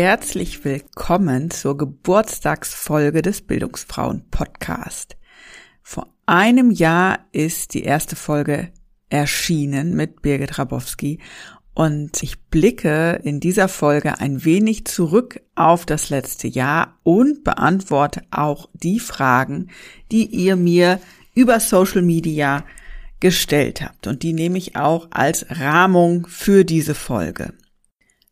Herzlich willkommen zur Geburtstagsfolge des Bildungsfrauen Podcast. Vor einem Jahr ist die erste Folge erschienen mit Birgit Rabowski und ich blicke in dieser Folge ein wenig zurück auf das letzte Jahr und beantworte auch die Fragen, die ihr mir über Social Media gestellt habt. Und die nehme ich auch als Rahmung für diese Folge.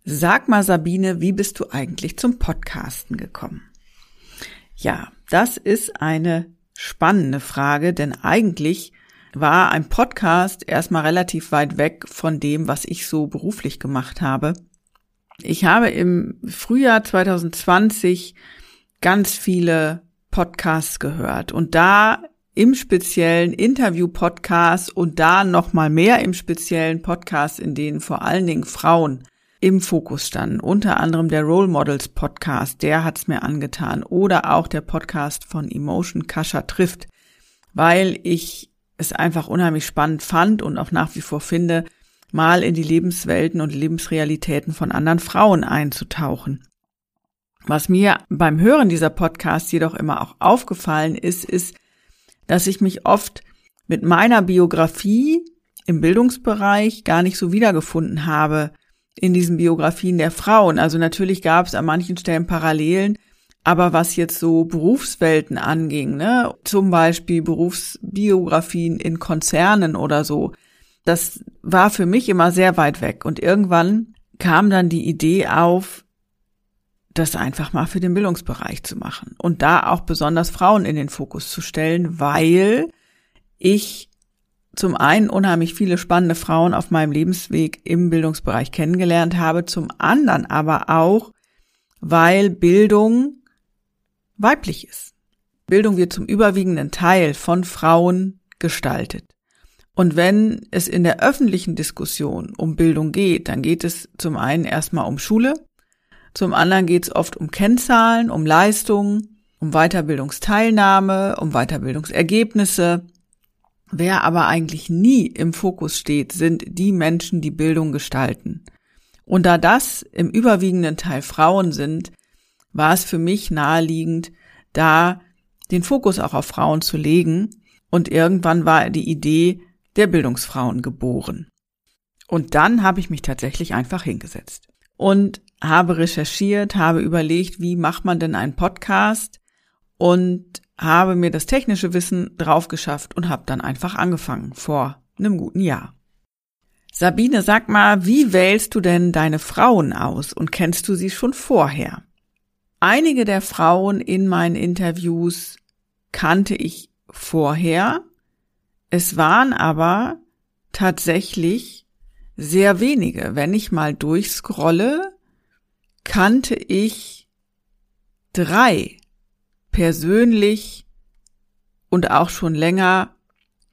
Sag mal, Sabine, wie bist du eigentlich zum Podcasten gekommen? Ja, das ist eine spannende Frage, denn eigentlich war ein Podcast erstmal relativ weit weg von dem, was ich so beruflich gemacht habe. Ich habe im Frühjahr 2020 ganz viele Podcasts gehört und da im speziellen Interview-Podcasts und da noch mal mehr im speziellen Podcast, in denen vor allen Dingen Frauen im Fokus standen. Unter anderem der Role Models Podcast, der hat's mir angetan. Oder auch der Podcast von Emotion Kascha trifft, weil ich es einfach unheimlich spannend fand und auch nach wie vor finde, mal in die Lebenswelten und Lebensrealitäten von anderen Frauen einzutauchen. Was mir beim Hören dieser Podcasts jedoch immer auch aufgefallen ist, ist, dass ich mich oft mit meiner Biografie im Bildungsbereich gar nicht so wiedergefunden habe in diesen Biografien der Frauen. Also natürlich gab es an manchen Stellen Parallelen, aber was jetzt so Berufswelten anging, ne, zum Beispiel Berufsbiografien in Konzernen oder so, das war für mich immer sehr weit weg. Und irgendwann kam dann die Idee auf, das einfach mal für den Bildungsbereich zu machen und da auch besonders Frauen in den Fokus zu stellen, weil ich zum einen unheimlich viele spannende Frauen auf meinem Lebensweg im Bildungsbereich kennengelernt habe, zum anderen aber auch, weil Bildung weiblich ist. Bildung wird zum überwiegenden Teil von Frauen gestaltet. Und wenn es in der öffentlichen Diskussion um Bildung geht, dann geht es zum einen erstmal um Schule, zum anderen geht es oft um Kennzahlen, um Leistungen, um Weiterbildungsteilnahme, um Weiterbildungsergebnisse, Wer aber eigentlich nie im Fokus steht, sind die Menschen, die Bildung gestalten. Und da das im überwiegenden Teil Frauen sind, war es für mich naheliegend, da den Fokus auch auf Frauen zu legen. Und irgendwann war die Idee der Bildungsfrauen geboren. Und dann habe ich mich tatsächlich einfach hingesetzt und habe recherchiert, habe überlegt, wie macht man denn einen Podcast und habe mir das technische Wissen drauf geschafft und habe dann einfach angefangen vor einem guten Jahr. Sabine, sag mal, wie wählst du denn deine Frauen aus und kennst du sie schon vorher? Einige der Frauen in meinen Interviews kannte ich vorher. Es waren aber tatsächlich sehr wenige. Wenn ich mal durchscrolle, kannte ich drei persönlich und auch schon länger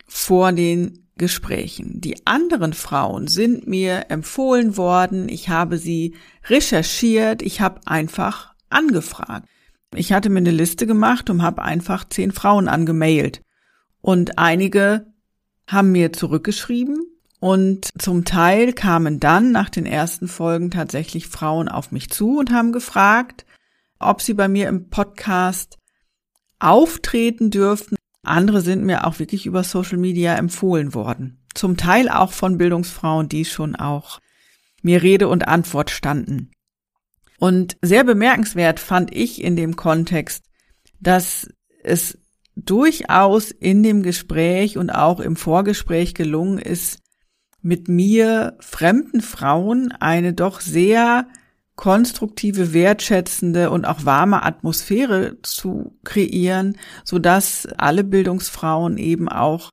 vor den Gesprächen. Die anderen Frauen sind mir empfohlen worden, ich habe sie recherchiert, ich habe einfach angefragt. Ich hatte mir eine Liste gemacht und habe einfach zehn Frauen angemailt. Und einige haben mir zurückgeschrieben und zum Teil kamen dann nach den ersten Folgen tatsächlich Frauen auf mich zu und haben gefragt, ob sie bei mir im Podcast auftreten dürften. Andere sind mir auch wirklich über Social Media empfohlen worden. Zum Teil auch von Bildungsfrauen, die schon auch mir Rede und Antwort standen. Und sehr bemerkenswert fand ich in dem Kontext, dass es durchaus in dem Gespräch und auch im Vorgespräch gelungen ist, mit mir fremden Frauen eine doch sehr konstruktive, wertschätzende und auch warme Atmosphäre zu kreieren, so dass alle Bildungsfrauen eben auch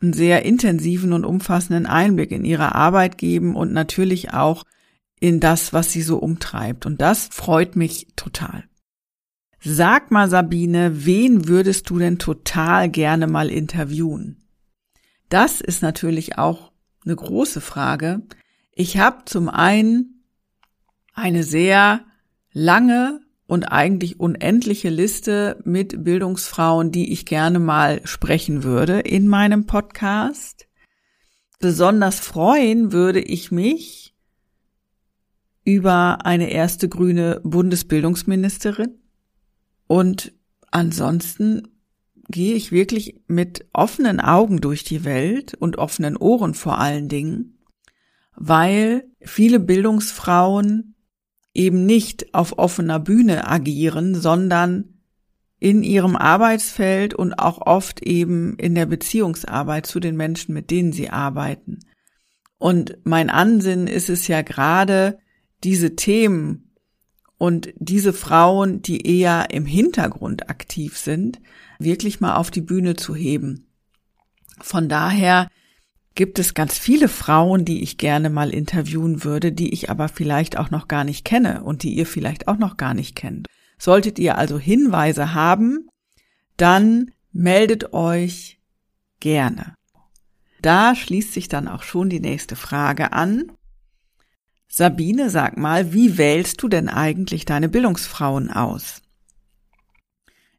einen sehr intensiven und umfassenden Einblick in ihre Arbeit geben und natürlich auch in das, was sie so umtreibt. Und das freut mich total. Sag mal, Sabine, wen würdest du denn total gerne mal interviewen? Das ist natürlich auch eine große Frage. Ich habe zum einen eine sehr lange und eigentlich unendliche Liste mit Bildungsfrauen, die ich gerne mal sprechen würde in meinem Podcast. Besonders freuen würde ich mich über eine erste grüne Bundesbildungsministerin. Und ansonsten gehe ich wirklich mit offenen Augen durch die Welt und offenen Ohren vor allen Dingen, weil viele Bildungsfrauen eben nicht auf offener Bühne agieren, sondern in ihrem Arbeitsfeld und auch oft eben in der Beziehungsarbeit zu den Menschen, mit denen sie arbeiten. Und mein Ansinnen ist es ja gerade, diese Themen und diese Frauen, die eher im Hintergrund aktiv sind, wirklich mal auf die Bühne zu heben. Von daher gibt es ganz viele Frauen, die ich gerne mal interviewen würde, die ich aber vielleicht auch noch gar nicht kenne und die ihr vielleicht auch noch gar nicht kennt. Solltet ihr also Hinweise haben, dann meldet euch gerne. Da schließt sich dann auch schon die nächste Frage an. Sabine, sag mal, wie wählst du denn eigentlich deine Bildungsfrauen aus?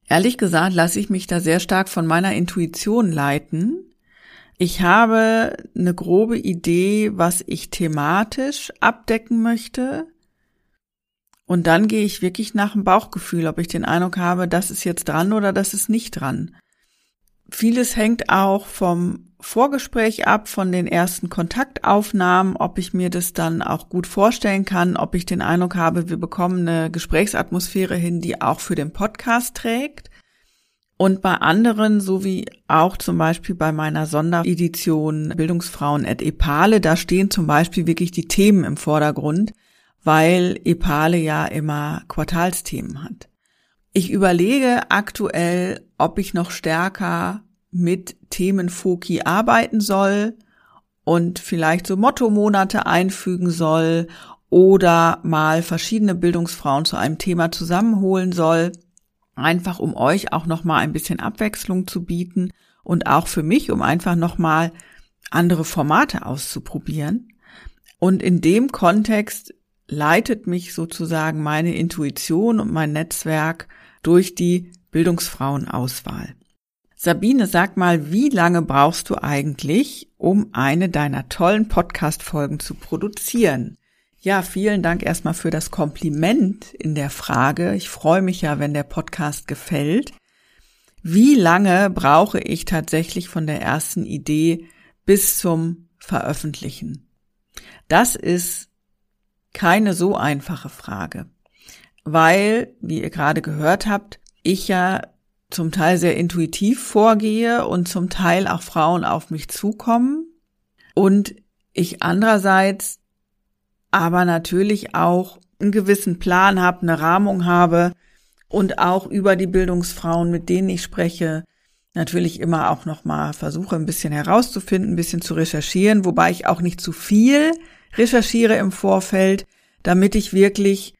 Ehrlich gesagt lasse ich mich da sehr stark von meiner Intuition leiten. Ich habe eine grobe Idee, was ich thematisch abdecken möchte. Und dann gehe ich wirklich nach dem Bauchgefühl, ob ich den Eindruck habe, das ist jetzt dran oder das ist nicht dran. Vieles hängt auch vom Vorgespräch ab, von den ersten Kontaktaufnahmen, ob ich mir das dann auch gut vorstellen kann, ob ich den Eindruck habe, wir bekommen eine Gesprächsatmosphäre hin, die auch für den Podcast trägt. Und bei anderen, so wie auch zum Beispiel bei meiner Sonderedition Bildungsfrauen at Epale, da stehen zum Beispiel wirklich die Themen im Vordergrund, weil Epale ja immer Quartalsthemen hat. Ich überlege aktuell, ob ich noch stärker mit Themenfoki arbeiten soll und vielleicht so Motto-Monate einfügen soll oder mal verschiedene Bildungsfrauen zu einem Thema zusammenholen soll, einfach um euch auch noch mal ein bisschen Abwechslung zu bieten und auch für mich, um einfach noch mal andere Formate auszuprobieren. Und in dem Kontext leitet mich sozusagen meine Intuition und mein Netzwerk durch die Bildungsfrauenauswahl. Sabine, sag mal, wie lange brauchst du eigentlich, um eine deiner tollen Podcast-Folgen zu produzieren? Ja, vielen Dank erstmal für das Kompliment in der Frage. Ich freue mich ja, wenn der Podcast gefällt. Wie lange brauche ich tatsächlich von der ersten Idee bis zum Veröffentlichen? Das ist keine so einfache Frage, weil, wie ihr gerade gehört habt, ich ja zum Teil sehr intuitiv vorgehe und zum Teil auch Frauen auf mich zukommen und ich andererseits aber natürlich auch einen gewissen Plan habe, eine Rahmung habe und auch über die Bildungsfrauen, mit denen ich spreche, natürlich immer auch noch mal versuche ein bisschen herauszufinden, ein bisschen zu recherchieren, wobei ich auch nicht zu viel recherchiere im Vorfeld, damit ich wirklich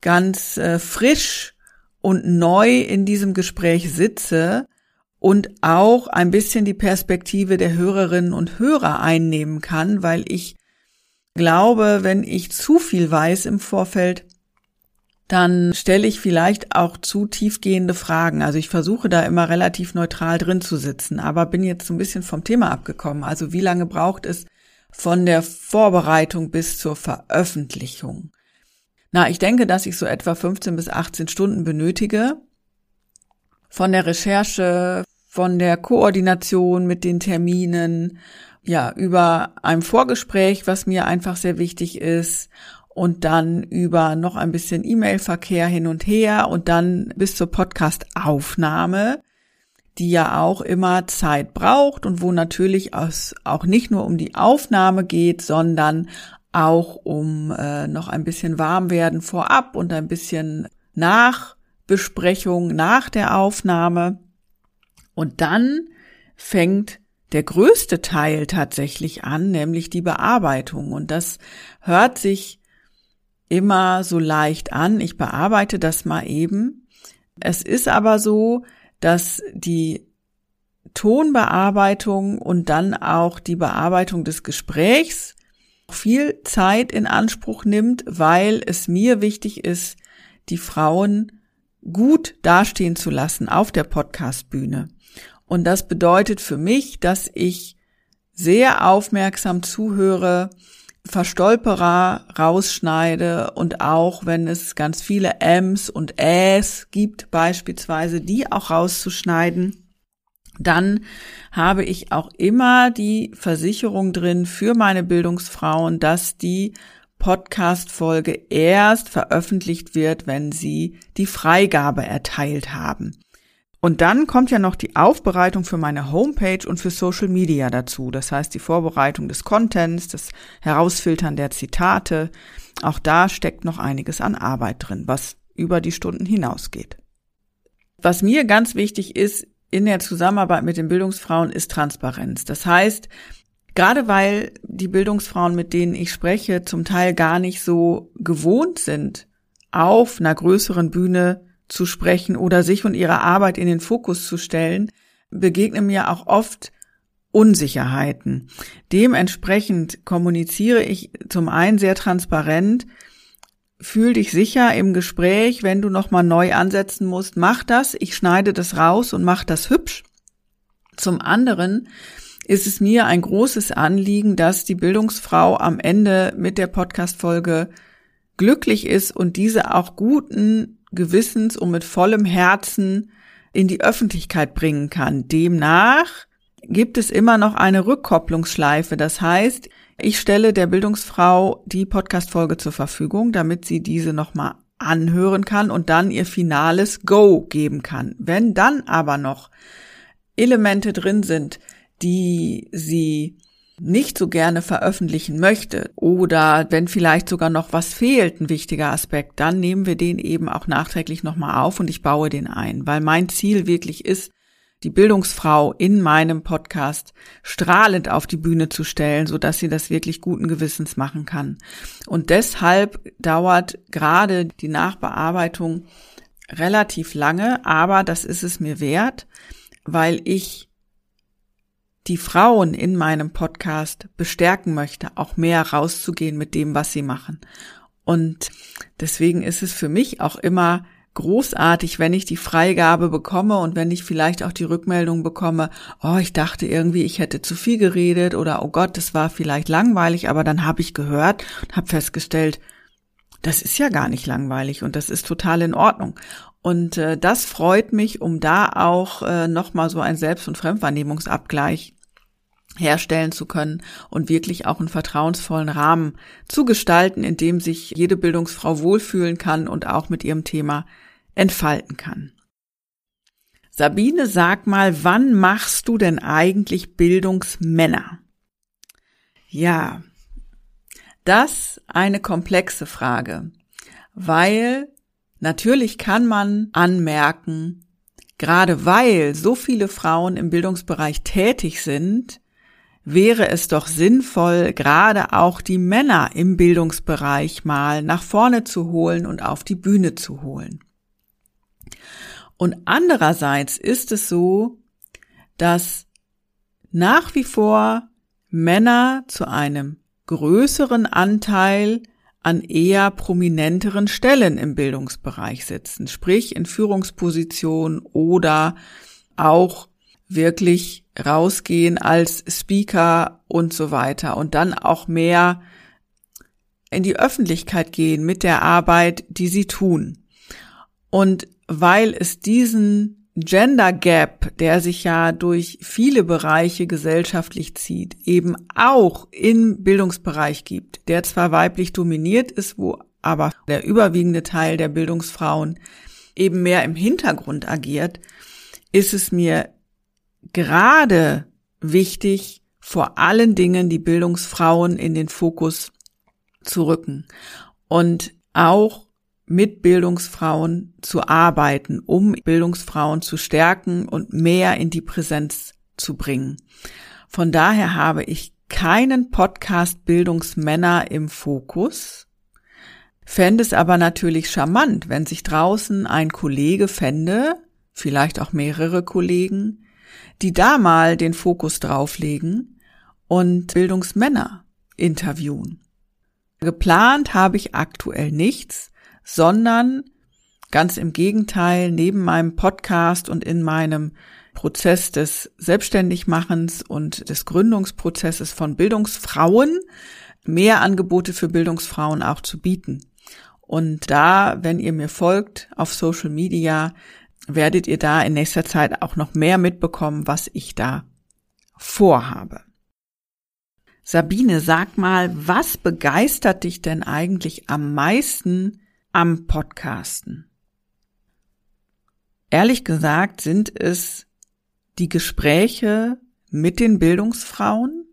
ganz äh, frisch und neu in diesem Gespräch sitze und auch ein bisschen die Perspektive der Hörerinnen und Hörer einnehmen kann, weil ich glaube, wenn ich zu viel weiß im Vorfeld, dann stelle ich vielleicht auch zu tiefgehende Fragen. Also ich versuche da immer relativ neutral drin zu sitzen, aber bin jetzt so ein bisschen vom Thema abgekommen. Also wie lange braucht es von der Vorbereitung bis zur Veröffentlichung? Na, ich denke, dass ich so etwa 15 bis 18 Stunden benötige. Von der Recherche, von der Koordination mit den Terminen, ja, über ein Vorgespräch, was mir einfach sehr wichtig ist und dann über noch ein bisschen E-Mail-Verkehr hin und her und dann bis zur Podcast-Aufnahme, die ja auch immer Zeit braucht und wo natürlich auch nicht nur um die Aufnahme geht, sondern auch um äh, noch ein bisschen warm werden vorab und ein bisschen Nachbesprechung nach der Aufnahme. Und dann fängt der größte Teil tatsächlich an, nämlich die Bearbeitung. Und das hört sich immer so leicht an. Ich bearbeite das mal eben. Es ist aber so, dass die Tonbearbeitung und dann auch die Bearbeitung des Gesprächs viel Zeit in Anspruch nimmt, weil es mir wichtig ist, die Frauen gut dastehen zu lassen auf der Podcastbühne. Und das bedeutet für mich, dass ich sehr aufmerksam zuhöre, Verstolperer rausschneide und auch wenn es ganz viele Ms und Äs gibt beispielsweise, die auch rauszuschneiden, dann habe ich auch immer die Versicherung drin für meine Bildungsfrauen, dass die Podcast-Folge erst veröffentlicht wird, wenn sie die Freigabe erteilt haben. Und dann kommt ja noch die Aufbereitung für meine Homepage und für Social Media dazu. Das heißt, die Vorbereitung des Contents, das Herausfiltern der Zitate. Auch da steckt noch einiges an Arbeit drin, was über die Stunden hinausgeht. Was mir ganz wichtig ist in der Zusammenarbeit mit den Bildungsfrauen ist Transparenz. Das heißt, gerade weil die Bildungsfrauen, mit denen ich spreche, zum Teil gar nicht so gewohnt sind, auf einer größeren Bühne zu sprechen oder sich und ihre Arbeit in den Fokus zu stellen, begegnen mir auch oft Unsicherheiten. Dementsprechend kommuniziere ich zum einen sehr transparent, fühl dich sicher im Gespräch, wenn du nochmal neu ansetzen musst, mach das, ich schneide das raus und mach das hübsch. Zum anderen ist es mir ein großes Anliegen, dass die Bildungsfrau am Ende mit der Podcast-Folge glücklich ist und diese auch guten Gewissens und mit vollem Herzen in die Öffentlichkeit bringen kann. Demnach gibt es immer noch eine Rückkopplungsschleife. Das heißt, ich stelle der Bildungsfrau die Podcast-Folge zur Verfügung, damit sie diese nochmal anhören kann und dann ihr finales Go geben kann. Wenn dann aber noch Elemente drin sind, die sie nicht so gerne veröffentlichen möchte oder wenn vielleicht sogar noch was fehlt, ein wichtiger Aspekt, dann nehmen wir den eben auch nachträglich nochmal auf und ich baue den ein, weil mein Ziel wirklich ist, die Bildungsfrau in meinem Podcast strahlend auf die Bühne zu stellen, so dass sie das wirklich guten Gewissens machen kann. Und deshalb dauert gerade die Nachbearbeitung relativ lange, aber das ist es mir wert, weil ich die Frauen in meinem Podcast bestärken möchte, auch mehr rauszugehen mit dem, was sie machen. Und deswegen ist es für mich auch immer großartig, wenn ich die Freigabe bekomme und wenn ich vielleicht auch die Rückmeldung bekomme, oh, ich dachte irgendwie, ich hätte zu viel geredet oder oh Gott, das war vielleicht langweilig, aber dann habe ich gehört und habe festgestellt, das ist ja gar nicht langweilig und das ist total in Ordnung. Und äh, das freut mich, um da auch äh, nochmal so ein Selbst- und Fremdwahrnehmungsabgleich herstellen zu können und wirklich auch einen vertrauensvollen Rahmen zu gestalten, in dem sich jede Bildungsfrau wohlfühlen kann und auch mit ihrem Thema entfalten kann. Sabine, sag mal, wann machst du denn eigentlich Bildungsmänner? Ja, das eine komplexe Frage, weil natürlich kann man anmerken, gerade weil so viele Frauen im Bildungsbereich tätig sind, wäre es doch sinnvoll, gerade auch die Männer im Bildungsbereich mal nach vorne zu holen und auf die Bühne zu holen. Und andererseits ist es so, dass nach wie vor Männer zu einem größeren Anteil an eher prominenteren Stellen im Bildungsbereich sitzen, sprich in Führungspositionen oder auch wirklich rausgehen als Speaker und so weiter und dann auch mehr in die Öffentlichkeit gehen mit der Arbeit, die sie tun. Und weil es diesen Gender Gap, der sich ja durch viele Bereiche gesellschaftlich zieht, eben auch im Bildungsbereich gibt, der zwar weiblich dominiert ist, wo aber der überwiegende Teil der Bildungsfrauen eben mehr im Hintergrund agiert, ist es mir gerade wichtig, vor allen Dingen die Bildungsfrauen in den Fokus zu rücken. Und auch mit Bildungsfrauen zu arbeiten, um Bildungsfrauen zu stärken und mehr in die Präsenz zu bringen. Von daher habe ich keinen Podcast Bildungsmänner im Fokus, fände es aber natürlich charmant, wenn sich draußen ein Kollege fände, vielleicht auch mehrere Kollegen, die da mal den Fokus drauflegen und Bildungsmänner interviewen. Geplant habe ich aktuell nichts, sondern ganz im Gegenteil, neben meinem Podcast und in meinem Prozess des Selbstständigmachens und des Gründungsprozesses von Bildungsfrauen mehr Angebote für Bildungsfrauen auch zu bieten. Und da, wenn ihr mir folgt auf Social Media, werdet ihr da in nächster Zeit auch noch mehr mitbekommen, was ich da vorhabe. Sabine, sag mal, was begeistert dich denn eigentlich am meisten am Podcasten? Ehrlich gesagt sind es die Gespräche mit den Bildungsfrauen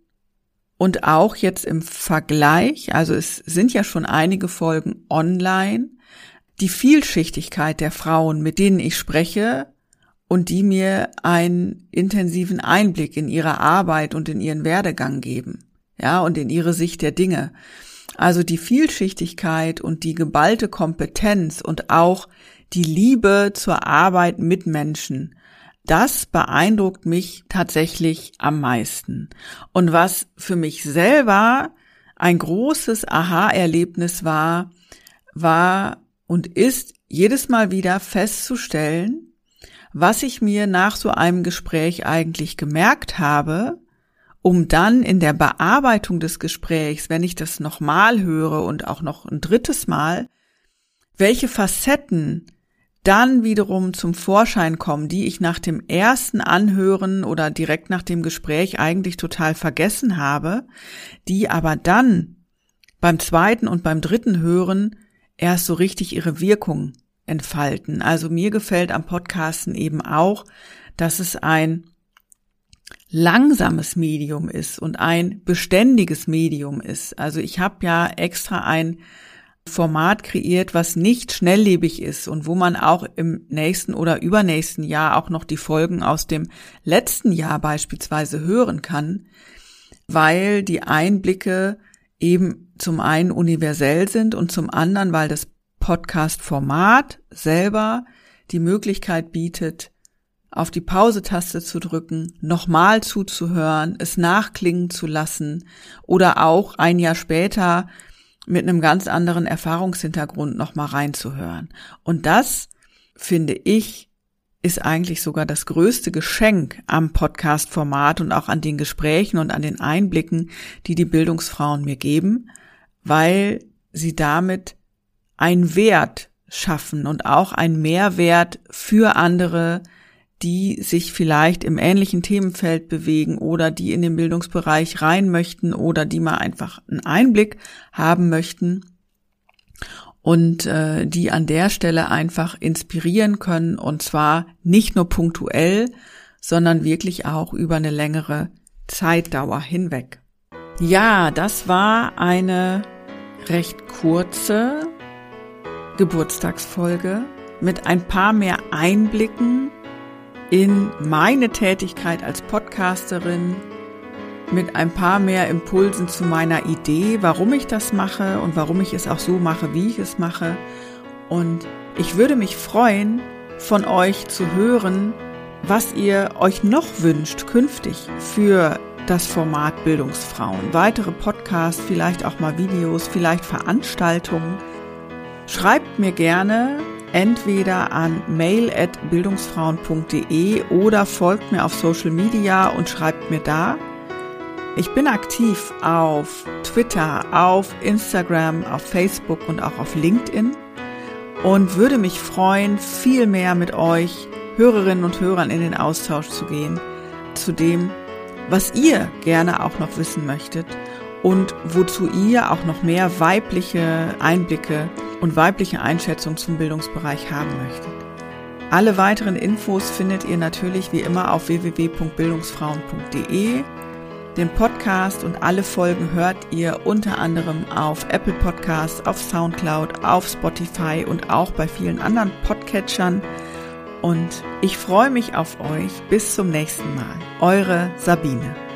und auch jetzt im Vergleich, also es sind ja schon einige Folgen online, die Vielschichtigkeit der Frauen, mit denen ich spreche und die mir einen intensiven Einblick in ihre Arbeit und in ihren Werdegang geben, ja, und in ihre Sicht der Dinge. Also die Vielschichtigkeit und die geballte Kompetenz und auch die Liebe zur Arbeit mit Menschen, das beeindruckt mich tatsächlich am meisten. Und was für mich selber ein großes Aha-Erlebnis war, war und ist jedes Mal wieder festzustellen, was ich mir nach so einem Gespräch eigentlich gemerkt habe, um dann in der Bearbeitung des Gesprächs, wenn ich das nochmal höre und auch noch ein drittes Mal, welche Facetten dann wiederum zum Vorschein kommen, die ich nach dem ersten Anhören oder direkt nach dem Gespräch eigentlich total vergessen habe, die aber dann beim zweiten und beim dritten Hören erst so richtig ihre Wirkung entfalten. Also mir gefällt am Podcasten eben auch, dass es ein langsames Medium ist und ein beständiges Medium ist. Also ich habe ja extra ein Format kreiert, was nicht schnelllebig ist und wo man auch im nächsten oder übernächsten Jahr auch noch die Folgen aus dem letzten Jahr beispielsweise hören kann, weil die Einblicke eben zum einen universell sind und zum anderen, weil das Podcast-Format selber die Möglichkeit bietet, auf die Pause-Taste zu drücken, nochmal zuzuhören, es nachklingen zu lassen oder auch ein Jahr später mit einem ganz anderen Erfahrungshintergrund nochmal reinzuhören. Und das, finde ich, ist eigentlich sogar das größte Geschenk am Podcast-Format und auch an den Gesprächen und an den Einblicken, die die Bildungsfrauen mir geben, weil sie damit einen Wert schaffen und auch einen Mehrwert für andere, die sich vielleicht im ähnlichen Themenfeld bewegen oder die in den Bildungsbereich rein möchten oder die mal einfach einen Einblick haben möchten und äh, die an der Stelle einfach inspirieren können und zwar nicht nur punktuell, sondern wirklich auch über eine längere Zeitdauer hinweg. Ja, das war eine recht kurze Geburtstagsfolge mit ein paar mehr Einblicken in meine Tätigkeit als Podcasterin, mit ein paar mehr Impulsen zu meiner Idee, warum ich das mache und warum ich es auch so mache, wie ich es mache. Und ich würde mich freuen, von euch zu hören, was ihr euch noch wünscht künftig für das Format Bildungsfrauen. Weitere Podcasts, vielleicht auch mal Videos, vielleicht Veranstaltungen. Schreibt mir gerne entweder an mail@bildungsfrauen.de oder folgt mir auf Social Media und schreibt mir da. Ich bin aktiv auf Twitter, auf Instagram, auf Facebook und auch auf LinkedIn und würde mich freuen, viel mehr mit euch Hörerinnen und Hörern in den Austausch zu gehen, zu dem, was ihr gerne auch noch wissen möchtet und wozu ihr auch noch mehr weibliche Einblicke und weibliche Einschätzung zum Bildungsbereich haben möchtet. Alle weiteren Infos findet ihr natürlich wie immer auf www.bildungsfrauen.de. Den Podcast und alle Folgen hört ihr unter anderem auf Apple Podcasts, auf Soundcloud, auf Spotify und auch bei vielen anderen Podcatchern. Und ich freue mich auf euch. Bis zum nächsten Mal. Eure Sabine.